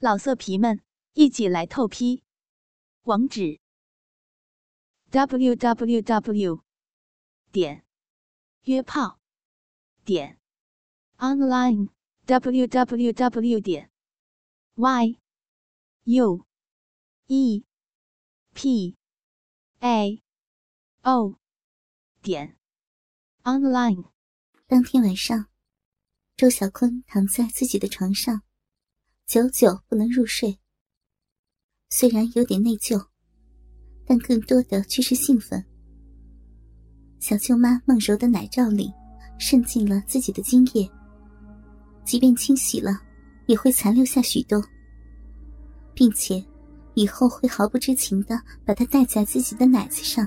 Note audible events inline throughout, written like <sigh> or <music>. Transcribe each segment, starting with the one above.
老色皮们，一起来透批！网址：w w w 点约炮点 online w w w 点 y u e p a o 点 online。当天晚上，周小坤躺在自己的床上。久久不能入睡，虽然有点内疚，但更多的却是兴奋。小舅妈梦柔的奶罩里渗进了自己的精液，即便清洗了，也会残留下许多，并且以后会毫不知情的把它戴在自己的奶子上，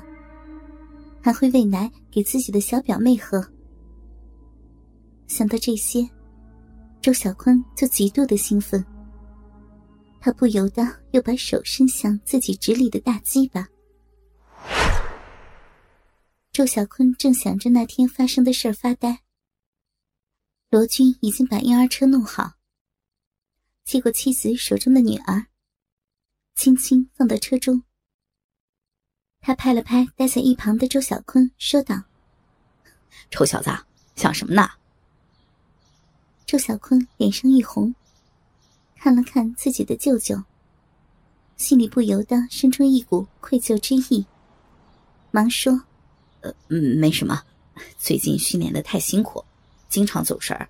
还会喂奶给自己的小表妹喝。想到这些。周小坤就极度的兴奋，他不由得又把手伸向自己直立的大鸡巴。周小坤正想着那天发生的事儿发呆，罗军已经把婴儿车弄好，接过妻子手中的女儿，轻轻放到车中。他拍了拍待在一旁的周小坤，说道：“臭小子，想什么呢？”周小坤脸上一红，看了看自己的舅舅，心里不由得生出一股愧疚之意，忙说：“呃，没什么，最近训练的太辛苦，经常走神儿。”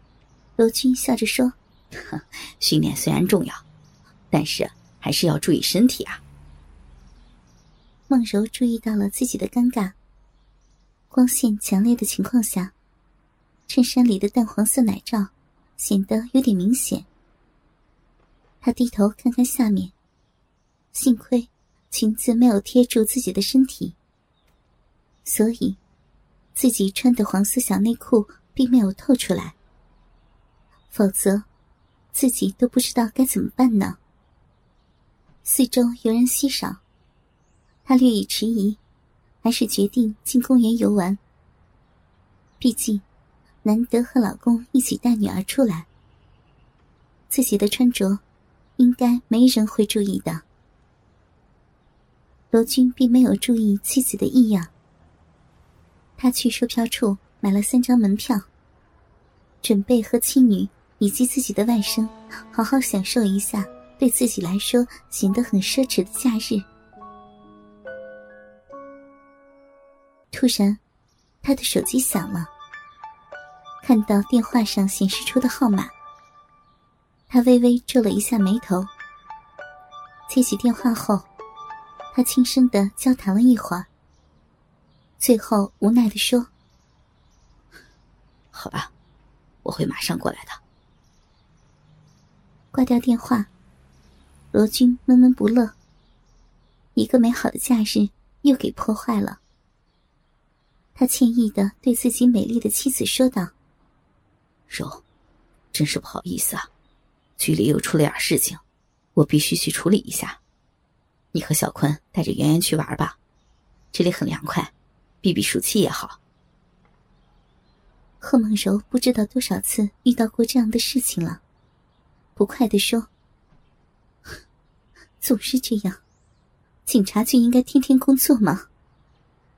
罗军笑着说：<laughs> “训练虽然重要，但是还是要注意身体啊。”孟柔注意到了自己的尴尬，光线强烈的情况下，衬衫里的淡黄色奶罩。显得有点明显。他低头看看下面，幸亏裙子没有贴住自己的身体，所以自己穿的黄色小内裤并没有透出来。否则，自己都不知道该怎么办呢。四周游人稀少，他略一迟疑，还是决定进公园游玩。毕竟。难得和老公一起带女儿出来，自己的穿着应该没人会注意的。罗军并没有注意妻子的异样，他去售票处买了三张门票，准备和妻女以及自己的外甥好好享受一下对自己来说显得很奢侈的假日。突然，他的手机响了。看到电话上显示出的号码，他微微皱了一下眉头。接起电话后，他轻声的交谈了一会儿，最后无奈的说：“好吧，我会马上过来的。”挂掉电话，罗军闷闷不乐，一个美好的假日又给破坏了。他歉意的对自己美丽的妻子说道。柔，真是不好意思啊，局里又出了点事情，我必须去处理一下。你和小坤带着圆圆去玩吧，这里很凉快，避避暑气也好。贺梦柔不知道多少次遇到过这样的事情了，不快的说：“ <laughs> 总是这样，警察就应该天天工作吗？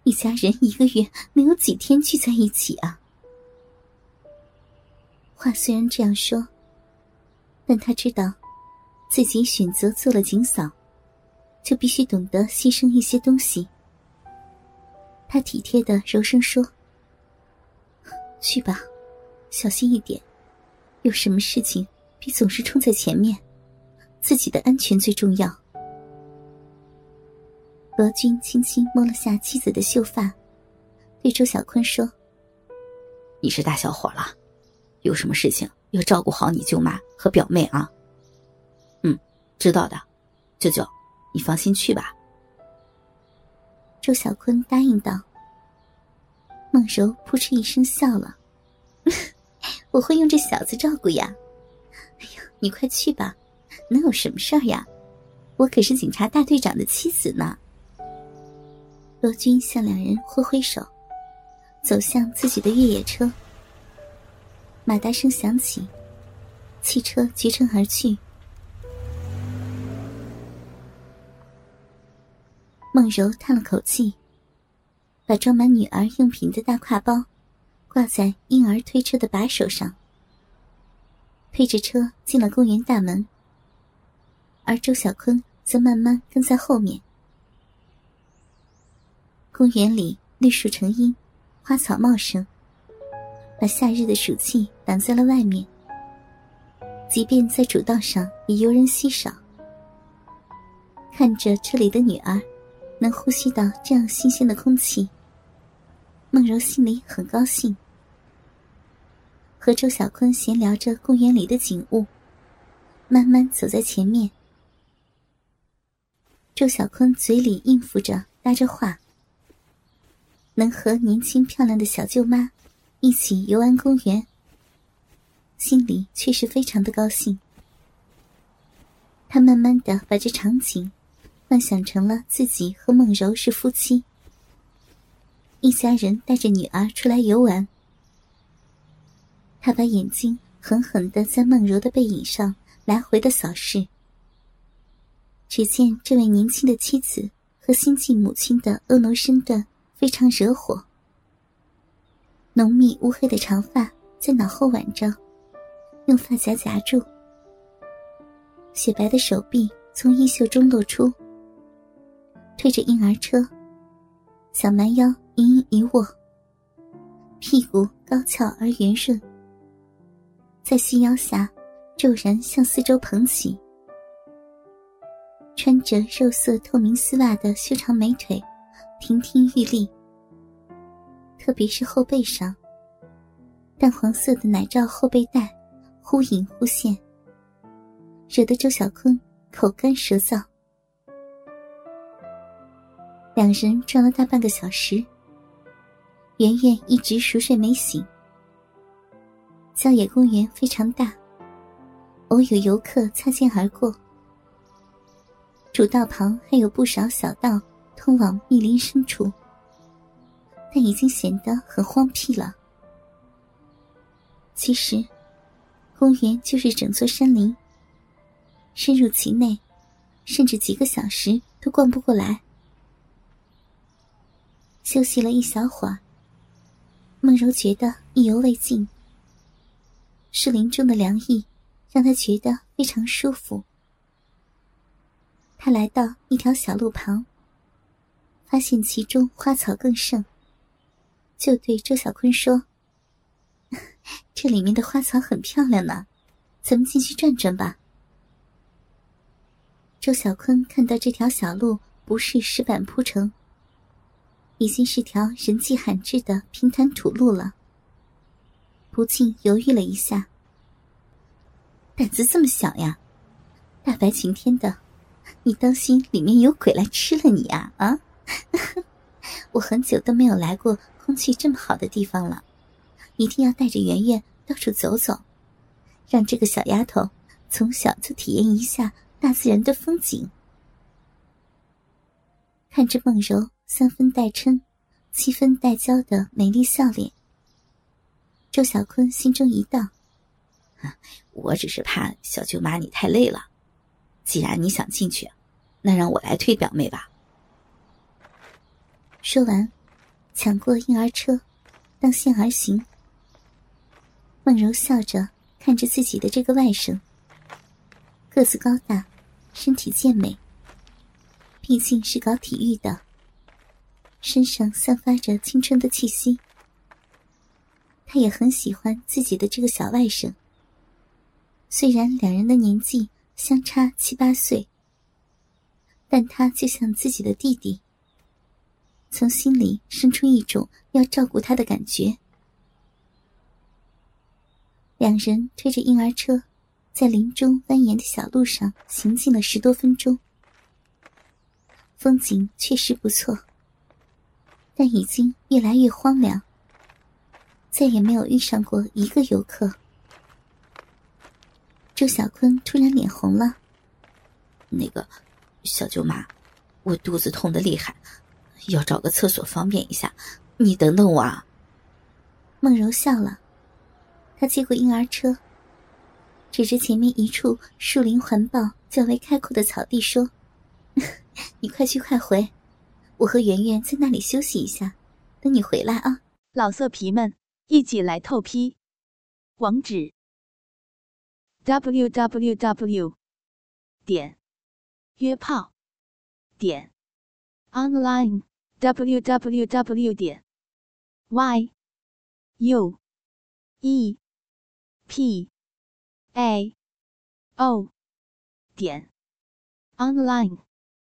一家人一个月没有几天聚在一起啊？”话虽然这样说，但他知道，自己选择做了警嫂，就必须懂得牺牲一些东西。他体贴的柔声说：“去吧，小心一点。有什么事情，别总是冲在前面，自己的安全最重要。”罗军轻轻摸了下妻子的秀发，对周小坤说：“你是大小伙了。”有什么事情要照顾好你舅妈和表妹啊？嗯，知道的，舅舅，你放心去吧。周小坤答应道。孟柔扑哧一声笑了：“ <laughs> 我会用这小子照顾呀。”哎呀，你快去吧，能有什么事儿呀？我可是警察大队长的妻子呢。罗军向两人挥挥手，走向自己的越野车。马达声响起，汽车绝尘而去。梦柔叹了口气，把装满女儿用品的大挎包挂在婴儿推车的把手上。推着车进了公园大门。而周小坤则慢慢跟在后面。公园里绿树成荫，花草茂盛，把夏日的暑气。挡在了外面。即便在主道上也游人稀少。看着这里的女儿，能呼吸到这样新鲜的空气，梦柔心里很高兴。和周小坤闲聊着公园里的景物，慢慢走在前面。周小坤嘴里应付着搭着话，能和年轻漂亮的小舅妈一起游玩公园，心里却是非常的高兴。他慢慢的把这场景幻想成了自己和孟柔是夫妻，一家人带着女儿出来游玩。他把眼睛狠狠的在孟柔的背影上来回的扫视。只见这位年轻的妻子和新晋母亲的婀娜身段非常惹火，浓密乌黑的长发在脑后挽着，用发夹夹住，雪白的手臂从衣袖中露出，推着婴儿车，小蛮腰隐隐一握，屁股高翘而圆润，在细腰下骤然向四周捧起。穿着肉色透明丝袜的修长美腿，亭亭玉立。特别是后背上，淡黄色的奶罩后背带，忽隐忽现，惹得周小坤口干舌燥。两人转了大半个小时，圆圆一直熟睡没醒。郊野公园非常大，偶有游客擦肩而过。主道旁还有不少小道通往密林深处，但已经显得很荒僻了。其实，公园就是整座山林。深入其内，甚至几个小时都逛不过来。休息了一小会儿，孟柔觉得意犹未尽。树林中的凉意，让她觉得非常舒服。他来到一条小路旁，发现其中花草更盛，就对周小坤说：“这里面的花草很漂亮呢，咱们进去转转吧。”周小坤看到这条小路不是石板铺成，已经是条人迹罕至的平坦土路了，不禁犹豫了一下：“胆子这么小呀？大白晴天的。”你当心里面有鬼来吃了你啊！啊，<laughs> 我很久都没有来过空气这么好的地方了，一定要带着圆圆到处走走，让这个小丫头从小就体验一下大自然的风景。看着梦柔三分带嗔、七分带娇的美丽笑脸，周小坤心中一荡：我只是怕小舅妈你太累了。既然你想进去，那让我来推表妹吧。说完，抢过婴儿车，当线而行。梦柔笑着看着自己的这个外甥，个子高大，身体健美。毕竟是搞体育的，身上散发着青春的气息。他也很喜欢自己的这个小外甥。虽然两人的年纪。相差七八岁，但他就像自己的弟弟，从心里生出一种要照顾他的感觉。两人推着婴儿车，在林中蜿蜒的小路上行进了十多分钟，风景确实不错，但已经越来越荒凉，再也没有遇上过一个游客。周小坤突然脸红了。那个，小舅妈，我肚子痛的厉害，要找个厕所方便一下，你等等我啊。孟柔笑了，他接过婴儿车，指着前面一处树林环抱、较为开阔的草地说：“ <laughs> 你快去快回，我和圆圆在那里休息一下，等你回来啊。老色皮们，一起来透批，网址：w w w 点约炮点 online w w w 点 y u e p a o 点 online。